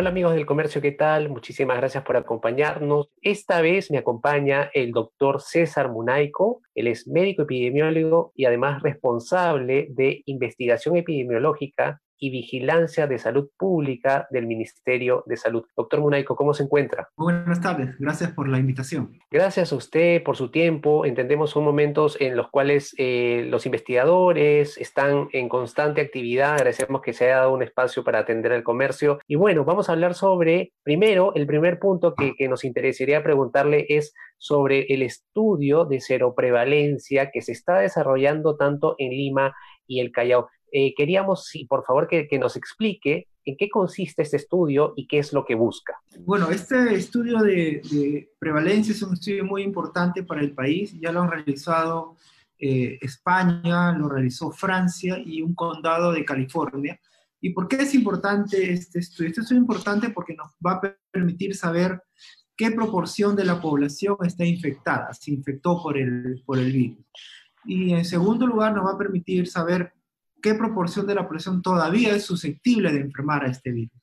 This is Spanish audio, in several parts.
Hola amigos del comercio, ¿qué tal? Muchísimas gracias por acompañarnos. Esta vez me acompaña el doctor César Munaico. Él es médico epidemiólogo y además responsable de investigación epidemiológica y Vigilancia de Salud Pública del Ministerio de Salud. Doctor Munaico, ¿cómo se encuentra? Buenas tardes, gracias por la invitación. Gracias a usted por su tiempo. Entendemos son momentos en los cuales eh, los investigadores están en constante actividad. Agradecemos que se haya dado un espacio para atender el comercio. Y bueno, vamos a hablar sobre, primero, el primer punto que, que nos interesaría preguntarle es sobre el estudio de seroprevalencia que se está desarrollando tanto en Lima y el Callao. Eh, queríamos, sí, por favor, que, nos explique en qué consiste este estudio y qué es lo que busca. Bueno, este estudio de, prevalencia es un estudio muy importante para el país. Ya lo han realizado eh, España, lo realizó Francia y un condado de California. ¿Y por qué es importante este estudio? Este estudio es importante porque nos va a permitir saber qué proporción de la población está infectada, se infectó por el, por el virus. Y en segundo lugar, nos va a permitir saber qué proporción de la población todavía es susceptible de enfermar a este virus.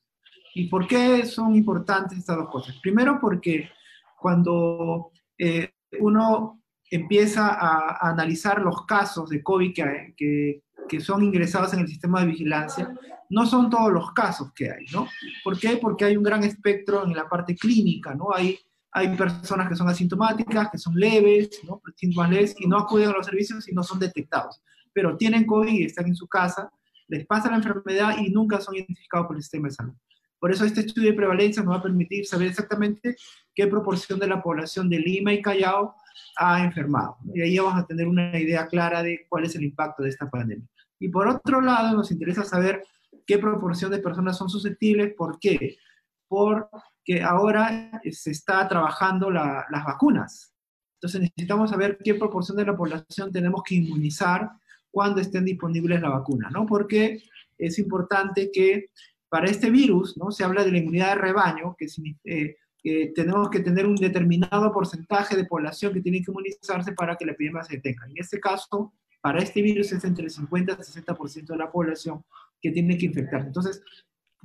¿Y por qué son importantes estas dos cosas? Primero porque cuando eh, uno empieza a, analizar los casos de COVID que, que, que, son ingresados en el sistema de vigilancia, no son todos los casos que hay, ¿no? ¿Por qué? Porque hay un gran espectro en la parte clínica, ¿no? Hay, hay personas que son asintomáticas, que son leves, ¿no? Síntomas leves y no acuden a los servicios y no son detectados pero tienen COVID y están en su casa, les pasa la enfermedad y nunca son identificados por el sistema de salud. Por eso este estudio de prevalencia nos va a permitir saber exactamente qué proporción de la población de Lima y Callao ha enfermado. Y ahí vamos a tener una idea clara de cuál es el impacto de esta pandemia. Y por otro lado, nos interesa saber qué proporción de personas son susceptibles. ¿Por qué? Porque ahora se está trabajando las vacunas. Entonces necesitamos saber qué proporción de la población tenemos que inmunizar cuando estén disponibles la vacuna, ¿no? Porque es importante que para este virus, ¿no? Se habla de la inmunidad de rebaño, que, eh, que tenemos que tener un determinado porcentaje de población que tiene que inmunizarse para que la epidemia se detenga. En este caso, para este virus es entre el 50 y el 60% de la población que tiene que infectarse. Entonces,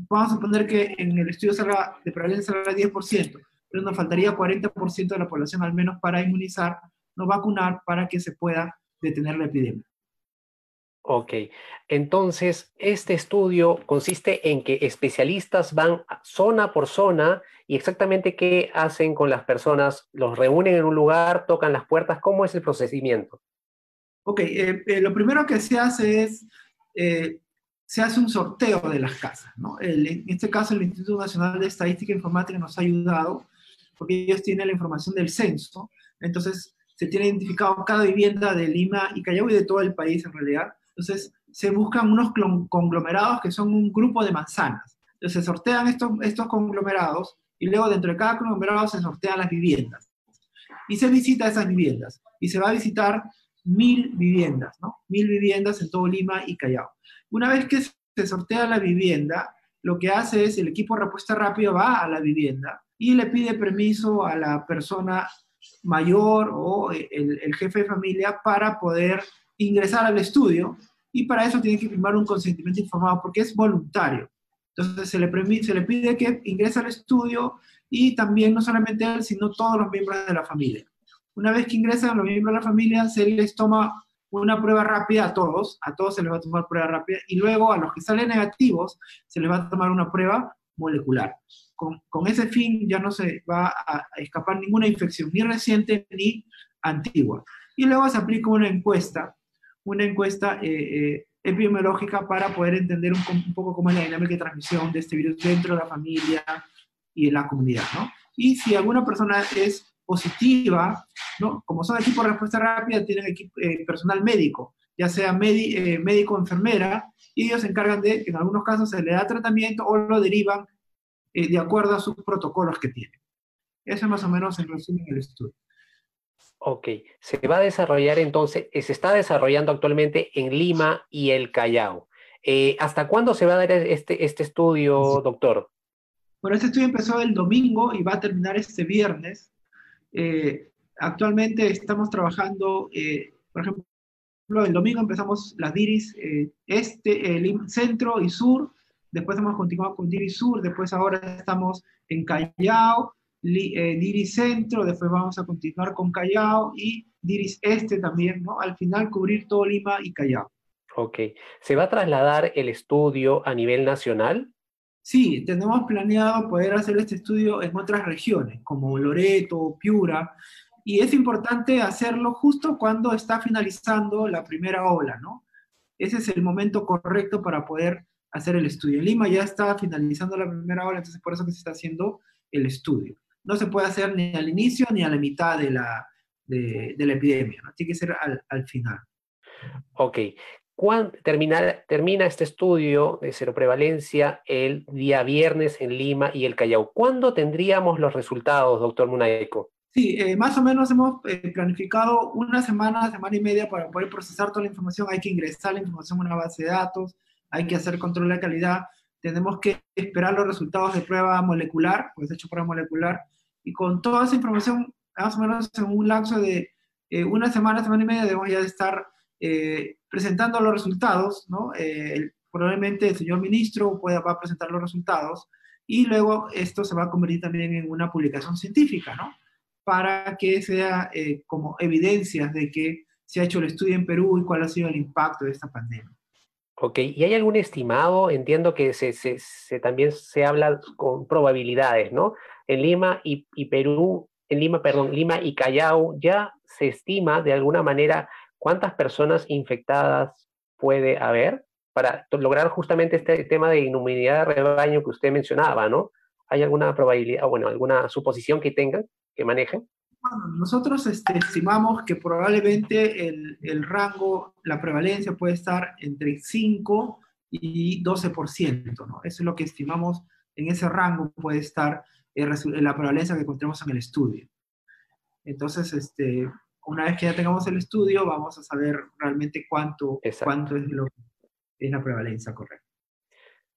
vamos a suponer que en el estudio salga, de prevalencia salga 10%, pero nos faltaría 40% de la población al menos para inmunizar, no vacunar para que se pueda detener la epidemia. Ok, entonces este estudio consiste en que especialistas van zona por zona y exactamente qué hacen con las personas, los reúnen en un lugar, tocan las puertas, ¿cómo es el procedimiento? Ok, eh, eh, lo primero que se hace es, eh, se hace un sorteo de las casas, ¿no? en este caso el Instituto Nacional de Estadística e Informática nos ha ayudado porque ellos tienen la información del censo, entonces se tiene identificado cada vivienda de Lima y Callao y de todo el país en realidad entonces, se buscan unos conglomerados que son un grupo de manzanas. Entonces, se sortean estos, estos conglomerados y luego dentro de cada conglomerado se sortean las viviendas. Y se visita esas viviendas. Y se va a visitar mil viviendas, ¿no? Mil viviendas en todo Lima y Callao. Una vez que se sortea la vivienda, lo que hace es el equipo de respuesta rápida va a la vivienda y le pide permiso a la persona mayor o el, el jefe de familia para poder ingresar al estudio y para eso tiene que firmar un consentimiento informado porque es voluntario. Entonces se le, se le pide que ingrese al estudio y también no solamente él, sino todos los miembros de la familia. Una vez que ingresan los miembros de la familia, se les toma una prueba rápida a todos, a todos se les va a tomar prueba rápida y luego a los que salen negativos se les va a tomar una prueba molecular. Con, con ese fin ya no se va a escapar ninguna infección, ni reciente ni antigua. Y luego se aplica una encuesta una encuesta eh, eh, epidemiológica para poder entender un, poco cómo es la dinámica de transmisión de este virus dentro de la familia y en la comunidad, ¿no? Y si alguna persona es positiva, ¿no? Como son equipos de respuesta rápida, tienen equipo, eh, personal médico, ya sea médico o enfermera, y ellos se encargan de, en algunos casos, se le da tratamiento o lo derivan de acuerdo a sus protocolos que tienen. Eso es más o menos en resumen el estudio. Ok, se va a desarrollar entonces, eh, se está desarrollando actualmente en Lima y el Callao. Eh, ¿Hasta cuándo se va a dar este, este estudio, doctor? Bueno, este estudio empezó el domingo y va a terminar este viernes. Eh, actualmente estamos trabajando, por ejemplo, el domingo empezamos las DIRIS este, el centro y sur, después hemos continuado con DIRIS sur, después ahora estamos en Callao, eh, Diris Centro, después vamos a continuar con Callao y Diris Este también, ¿no? Al final cubrir todo Lima y Callao. Ok. ¿Se va a trasladar el estudio a nivel nacional? Sí, tenemos planeado poder hacer este estudio en otras regiones, como Loreto, Piura, y es importante hacerlo justo cuando está finalizando la primera ola, ¿no? Ese es el momento correcto para poder hacer el estudio. En Lima ya está finalizando la primera ola, entonces por eso que se está haciendo el estudio no se puede hacer ni al inicio ni a la mitad de la, de, la epidemia, ¿no? tiene que ser al, final. Ok. ¿Cuándo termina, termina este estudio de seroprevalencia el día viernes en Lima y el Callao? ¿Cuándo tendríamos los resultados, doctor Munaeco? Sí, eh, más o menos hemos eh, planificado una semana, semana y media para poder procesar toda la información. Hay que ingresar la información a una base de datos, hay que hacer control de calidad, tenemos que esperar los resultados de prueba molecular, pues hecho prueba molecular, y con toda esa información, más o menos en un lapso de eh, una semana, semana y media, debemos ya estar eh, presentando los resultados, ¿no? Eh, probablemente el señor ministro pueda, va a presentar los resultados y luego esto se va a convertir también en una publicación científica, ¿no? Para que sea como evidencias de que se ha hecho el estudio en Perú y cuál ha sido el impacto de esta pandemia. Ok, ¿y hay algún estimado? Entiendo que se, se, se, también se habla con probabilidades, ¿no? En Lima y, Perú, en Lima, perdón, Lima y Callao, ya se estima de alguna manera cuántas personas infectadas puede haber para lograr justamente este tema de inmunidad de rebaño que usted mencionaba, ¿no? ¿Hay alguna probabilidad, bueno, alguna suposición que tengan, que manejen? Bueno, nosotros este, estimamos que probablemente el, el, rango, la prevalencia puede estar entre 5 y 12%, ¿no? Eso es lo que estimamos, en ese rango puede estar la prevalencia que encontremos en el estudio. Entonces, este, una vez que ya tengamos el estudio, vamos a saber realmente cuánto, cuánto es, lo, es la prevalencia correcta.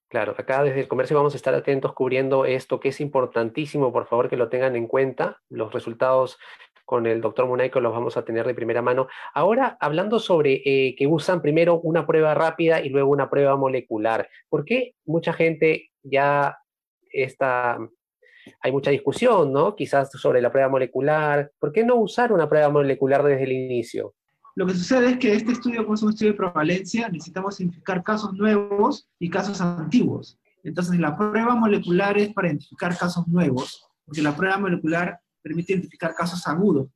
Claro, acá desde el comercio vamos a estar atentos cubriendo esto que es importantísimo, por favor que lo tengan en cuenta. Los resultados con el doctor Munaico los vamos a tener de primera mano. Ahora, hablando sobre eh, que usan primero una prueba rápida y luego una prueba molecular, ¿por qué mucha gente ya está, hay mucha discusión, ¿no? Quizás sobre la prueba molecular. ¿Por qué no usar una prueba molecular desde el inicio? Lo que sucede es que este estudio, como es un estudio de prevalencia, necesitamos identificar casos nuevos y casos antiguos. Entonces, la prueba molecular es para identificar casos nuevos, porque la prueba molecular permite identificar casos agudos,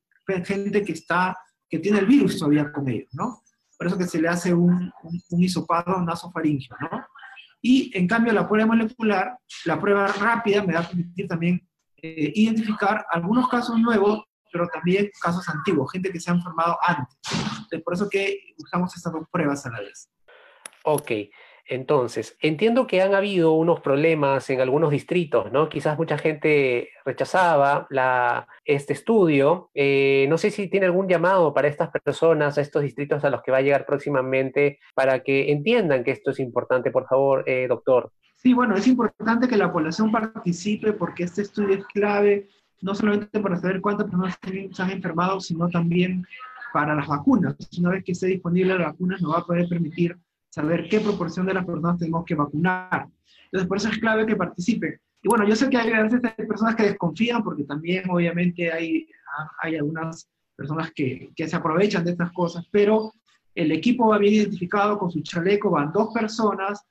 gente que está, que tiene el virus todavía con ellos, ¿no? Por eso que se le hace un, un, un hisopado nasofaringio, ¿no? Y en cambio, la prueba molecular, la prueba rápida, me da a permitir también eh, identificar algunos casos nuevos pero también casos antiguos, gente que se han formado antes. Entonces, por eso que usamos estas dos pruebas a la vez. Ok, entonces, entiendo que han habido unos problemas en algunos distritos, ¿no? Quizás mucha gente rechazaba la, este estudio. Eh, no sé si tiene algún llamado para estas personas, a estos distritos a los que va a llegar próximamente, para que entiendan que esto es importante, por favor, eh, doctor. Sí, bueno, es importante que la población participe porque este estudio es clave no solamente para saber cuántas personas se han enfermado, sino también para las vacunas. Una vez que esté disponible la vacuna, nos va a poder permitir saber qué proporción de las personas tenemos que vacunar. Entonces, por eso es clave que participen. Y bueno, yo sé que hay veces personas que desconfían, porque también obviamente hay, hay algunas personas que, que se aprovechan de estas cosas, pero el equipo va bien identificado con su chaleco, van dos personas,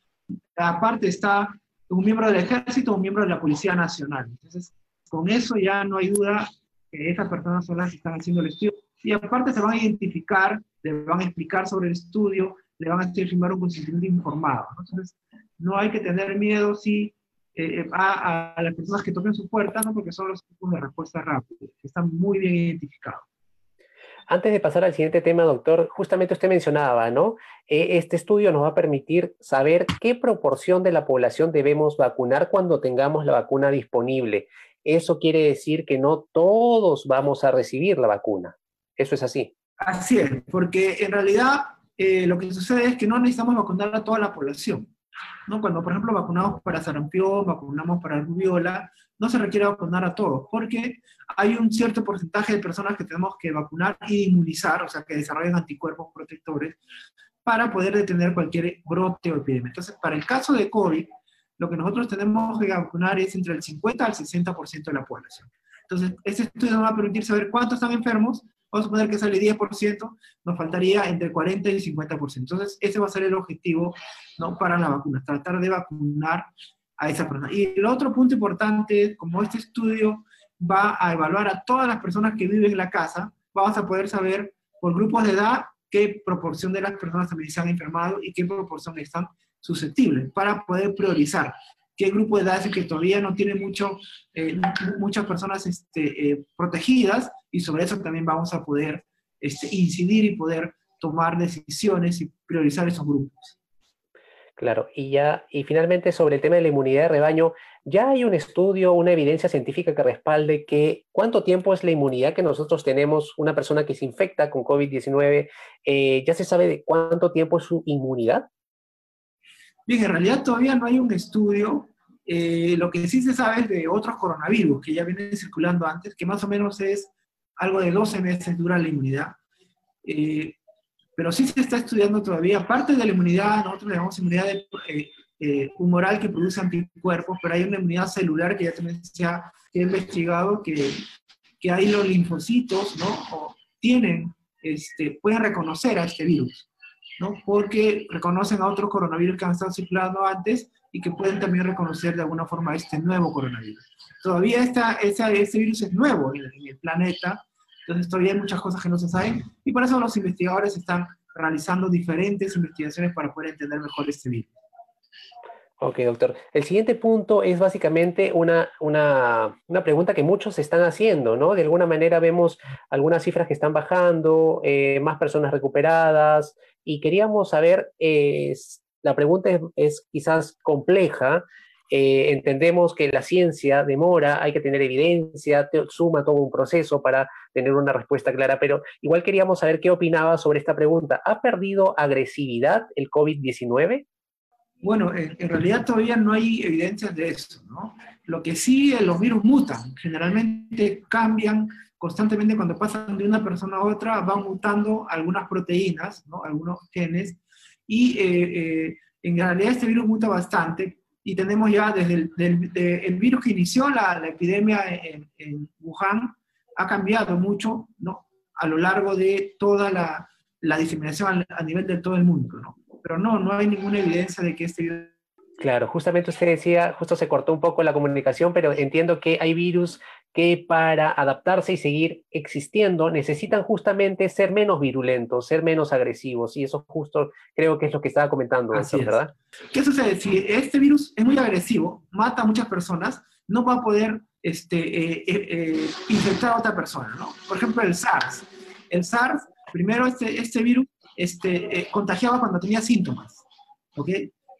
aparte está un miembro del ejército, un miembro de la Policía Nacional. Entonces, con eso ya no hay duda que esas personas son las que están haciendo el estudio. Y aparte se van a identificar, le van a explicar sobre el estudio, le van a hacer firmar un consentimiento informado. Entonces, no hay que tener miedo si eh, a, a, las personas que toquen su puerta, ¿no? porque son los tipos de respuesta rápida, que están muy bien identificados. Antes de pasar al siguiente tema, doctor, justamente usted mencionaba, ¿no? E, este estudio nos va a permitir saber qué proporción de la población debemos vacunar cuando tengamos la vacuna disponible. Eso quiere decir que no todos vamos a recibir la vacuna. ¿Eso es así? Así es, porque en realidad eh, lo que sucede es que no necesitamos vacunar a toda la población. ¿no? Cuando, por ejemplo, vacunamos para sarampión, vacunamos para rubiola, no se requiere vacunar a todos, porque hay un cierto porcentaje de personas que tenemos que vacunar y inmunizar, o sea, que desarrollen anticuerpos protectores, para poder detener cualquier brote o epidemia. Entonces, para el caso de COVID, lo que nosotros tenemos que vacunar es entre el 50 al 60% de la población. Entonces, este estudio nos va a permitir saber cuántos están enfermos vamos a suponer que sale 10%, nos faltaría entre 40 y 50%. Entonces, ese va a ser el objetivo ¿no? para la vacuna, tratar de vacunar a esa persona. Y el otro punto importante, como este estudio va a evaluar a todas las personas que viven en la casa, vamos a poder saber por grupos de edad qué proporción de las personas también se han enfermado y qué proporción están susceptibles para poder priorizar qué grupo de edad es el que todavía no tiene mucho, eh, muchas personas este, eh, protegidas y sobre eso también vamos a poder este, incidir y poder tomar decisiones y priorizar esos grupos. Claro, y ya, y finalmente sobre el tema de la inmunidad de rebaño, ya hay un estudio, una evidencia científica que respalde que cuánto tiempo es la inmunidad que nosotros tenemos, una persona que se infecta con COVID-19, eh, ya se sabe de cuánto tiempo es su inmunidad. Bien, en realidad todavía no hay un estudio eh, lo que sí se sabe es de otros coronavirus que ya vienen circulando antes, que más o menos es algo de 12 meses dura la inmunidad. Eh, pero sí se está estudiando todavía. Parte de la inmunidad, nosotros llamamos inmunidad eh, humoral que produce anticuerpos, pero hay una inmunidad celular que ya también se ha, investigado que, que hay los linfocitos, ¿no? O tienen, este, pueden reconocer a este virus, ¿no? Porque reconocen a otros coronavirus que han estado circulando antes y que pueden también reconocer de alguna forma este nuevo coronavirus. Todavía esta, este virus es nuevo en el, planeta, entonces todavía hay muchas cosas que no se saben y por eso los investigadores están realizando diferentes investigaciones para poder entender mejor este virus. Ok, doctor. El siguiente punto es básicamente una, una, una, pregunta que muchos están haciendo, ¿no? De alguna manera vemos algunas cifras que están bajando, eh, más personas recuperadas, y queríamos saber eh, la pregunta es, quizás compleja. Eh, entendemos que la ciencia demora, hay que tener evidencia, suma todo un proceso para tener una respuesta clara, pero igual queríamos saber qué opinaba sobre esta pregunta. ¿Ha perdido agresividad el COVID-19? Bueno, en, realidad todavía no hay evidencias de eso, ¿no? Lo que sí, eh, los virus mutan, generalmente cambian constantemente cuando pasan de una persona a otra, van mutando algunas proteínas, ¿no? algunos genes, y eh, eh, en realidad este virus muta bastante y tenemos ya desde el, el virus que inició la, la epidemia en, en, Wuhan, ha cambiado mucho ¿no? a lo largo de toda la, la diseminación a, a, nivel de todo el mundo. ¿no? Pero no, no hay ninguna evidencia de que este virus... Claro, justamente usted decía, justo se cortó un poco la comunicación, pero entiendo que hay virus que para adaptarse y seguir existiendo necesitan justamente ser menos virulentos, ser menos agresivos. Y eso justo creo que es lo que estaba comentando, ¿verdad? ¿Qué sucede? Si este virus es muy agresivo, mata a muchas personas, no va a poder este, eh, eh, eh, infectar a otra persona, ¿no? Por ejemplo, el SARS. El SARS, primero este, este virus este, contagiaba cuando tenía síntomas, ¿ok?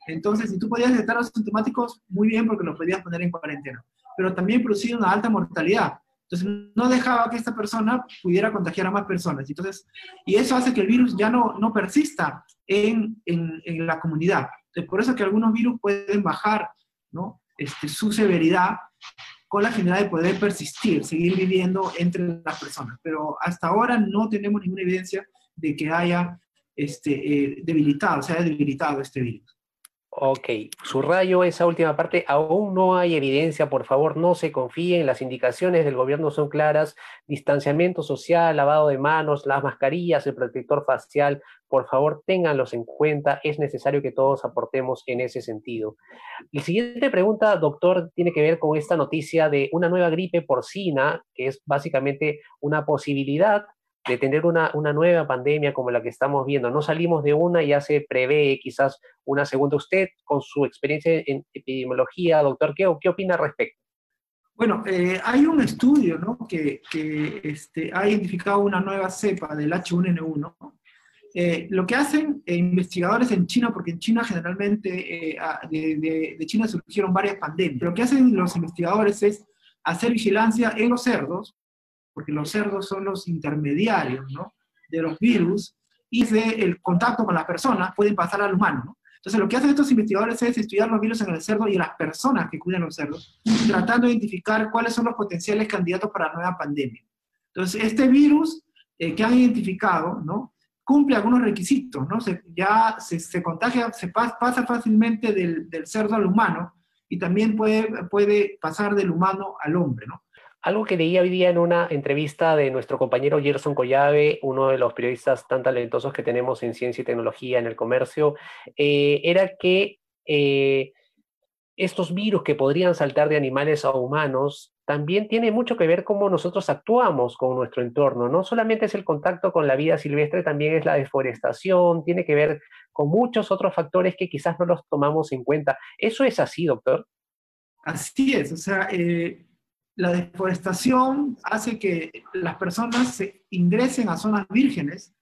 Entonces, si tú podías detectar los sintomáticos, muy bien porque los podías poner en cuarentena pero también producía una alta mortalidad. Entonces, no dejaba que esta persona pudiera contagiar a más personas. Entonces, y eso hace que el virus ya no, no persista en, en, en la comunidad. Entonces, por eso que algunos virus pueden bajar ¿no? Este, su severidad con la finalidad de poder persistir, seguir viviendo entre las personas. Pero hasta ahora no tenemos ninguna evidencia de que haya este, eh, debilitado, se haya debilitado este virus. Ok, subrayo esa última parte. Aún no hay evidencia, por favor, no se confíen. Las indicaciones del gobierno son claras. Distanciamiento social, lavado de manos, las mascarillas, el protector facial, por favor, ténganlos en cuenta. Es necesario que todos aportemos en ese sentido. La siguiente pregunta, doctor, tiene que ver con esta noticia de una nueva gripe porcina, que es básicamente una posibilidad de tener una, una, nueva pandemia como la que estamos viendo. No salimos de una, y ya se prevé quizás una segunda. Usted, con su experiencia en epidemiología, doctor, ¿qué, qué opina al respecto? Bueno, eh, hay un estudio ¿no? que, que este, ha identificado una nueva cepa del H1N1. Eh, lo que hacen eh, investigadores en China, porque en China generalmente de, de, de China surgieron varias pandemias, lo que hacen los investigadores es hacer vigilancia en los cerdos porque los cerdos son los intermediarios ¿no? de los virus y del contacto con las personas pueden pasar al humano. ¿no? Entonces, lo que hacen estos investigadores es estudiar los virus en el cerdo y en las personas que cuidan los cerdos, tratando de identificar cuáles son los potenciales candidatos para la nueva pandemia. Entonces, este virus eh, que han identificado, ¿no? Cumple algunos requisitos, ¿no? Se, ya se, se, contagia, se pasa fácilmente del, del, cerdo al humano y también puede, puede pasar del humano al hombre, ¿no? Algo que leí hoy día en una entrevista de nuestro compañero Gerson Collave, uno de los periodistas tan talentosos que tenemos en ciencia y tecnología en el comercio, eh, era que eh, estos virus que podrían saltar de animales a humanos también tiene mucho que ver cómo nosotros actuamos con nuestro entorno. No solamente es el contacto con la vida silvestre, también es la deforestación, tiene que ver con muchos otros factores que quizás no los tomamos en cuenta. ¿Eso es así, doctor? Así es, o sea, eh, la deforestación hace que las personas se ingresen a zonas vírgenes.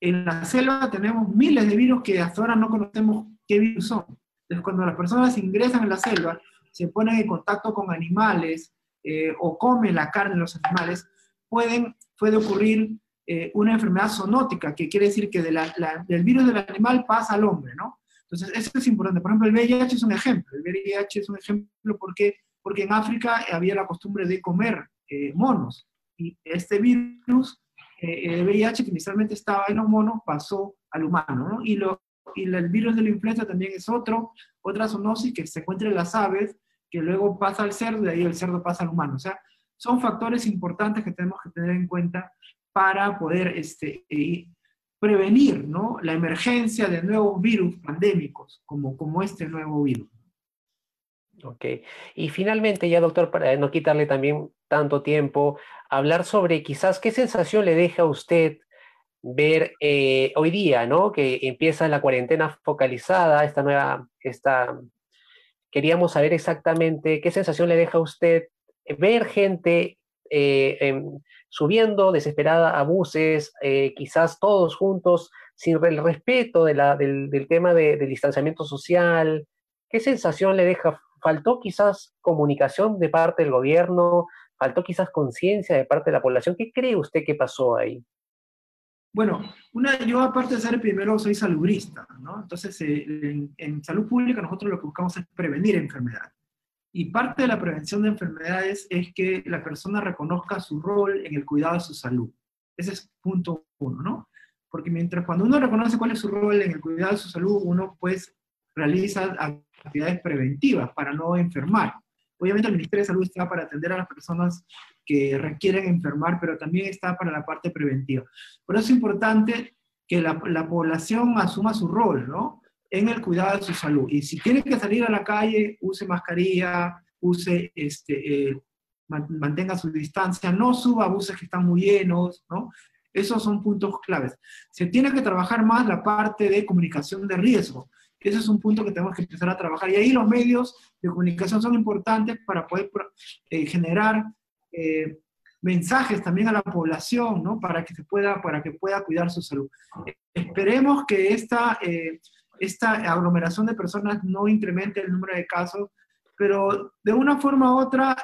En la selva tenemos miles de virus que hasta ahora no conocemos qué virus son. Entonces, cuando las personas ingresan en la selva, se ponen en contacto con animales eh, o comen la carne de los animales, pueden, puede ocurrir eh, una enfermedad zoonótica, que quiere decir que de la, del virus del animal pasa al hombre, ¿no? Entonces, eso es importante. Por ejemplo, el VIH es un ejemplo. El VIH es un ejemplo porque porque en África había la costumbre de comer eh, monos. Y este virus, eh, el VIH, que inicialmente estaba en los monos, pasó al humano. ¿no? Y, lo, y el virus de la influenza también es otro, otra zoonosis que se encuentra en las aves, que luego pasa al cerdo y de ahí el cerdo pasa al humano. O sea, son factores importantes que tenemos que tener en cuenta para poder este, eh, prevenir ¿no? la emergencia de nuevos virus pandémicos, como, como este nuevo virus. Ok. Y finalmente, ya doctor, para no quitarle también tanto tiempo, hablar sobre quizás qué sensación le deja a usted ver eh, hoy día, ¿no? Que empieza la cuarentena focalizada, esta nueva, esta... Queríamos saber exactamente qué sensación le deja a usted ver gente eh, subiendo desesperada a buses, eh, quizás todos juntos, sin el respeto de la, del, del, tema de, del distanciamiento social. ¿Qué sensación le deja faltó quizás comunicación de parte del gobierno, faltó quizás conciencia de parte de la población. ¿Qué cree usted que pasó ahí? Bueno, una, yo aparte de ser primero soy salubrista, ¿no? Entonces, eh, en, en, salud pública nosotros lo que buscamos es prevenir enfermedades. Y parte de la prevención de enfermedades es que la persona reconozca su rol en el cuidado de su salud. Ese es punto uno, ¿no? Porque mientras cuando uno reconoce cuál es su rol en el cuidado de su salud, uno pues realiza actividades preventivas para no enfermar. Obviamente el Ministerio de Salud está para atender a las personas que requieren enfermar, pero también está para la parte preventiva. Por eso es importante que la, la población asuma su rol, ¿no? En el cuidado de su salud. Y si tiene que salir a la calle, use mascarilla, use, este, eh, mantenga su distancia, no suba buses que están muy llenos, ¿no? Esos son puntos claves. Se tiene que trabajar más la parte de comunicación de riesgo. Ese es un punto que tenemos que empezar a trabajar. Y ahí los medios de comunicación son importantes para poder eh, generar eh, mensajes también a la población, ¿no? Para que, se pueda, para que pueda cuidar su salud. esperemos que esta, eh, esta aglomeración de personas no incremente el número de casos, pero de una forma u otra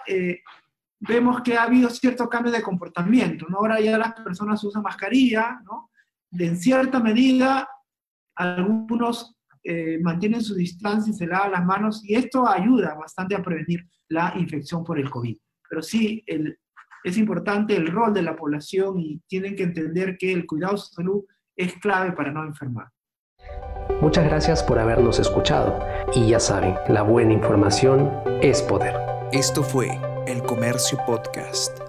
vemos que ha habido cierto cambio de comportamiento, ¿no? Ahora ya las personas usan mascarilla, ¿no? De en cierta medida, algunos eh, mantienen su distancia y se lavan las manos y esto ayuda bastante a prevenir la infección por el COVID. Pero sí, el, es importante el rol de la población y tienen que entender que el cuidado de su salud es clave para no enfermar. Muchas gracias por habernos escuchado y ya saben, la buena información es poder. Esto fue El Comercio Podcast.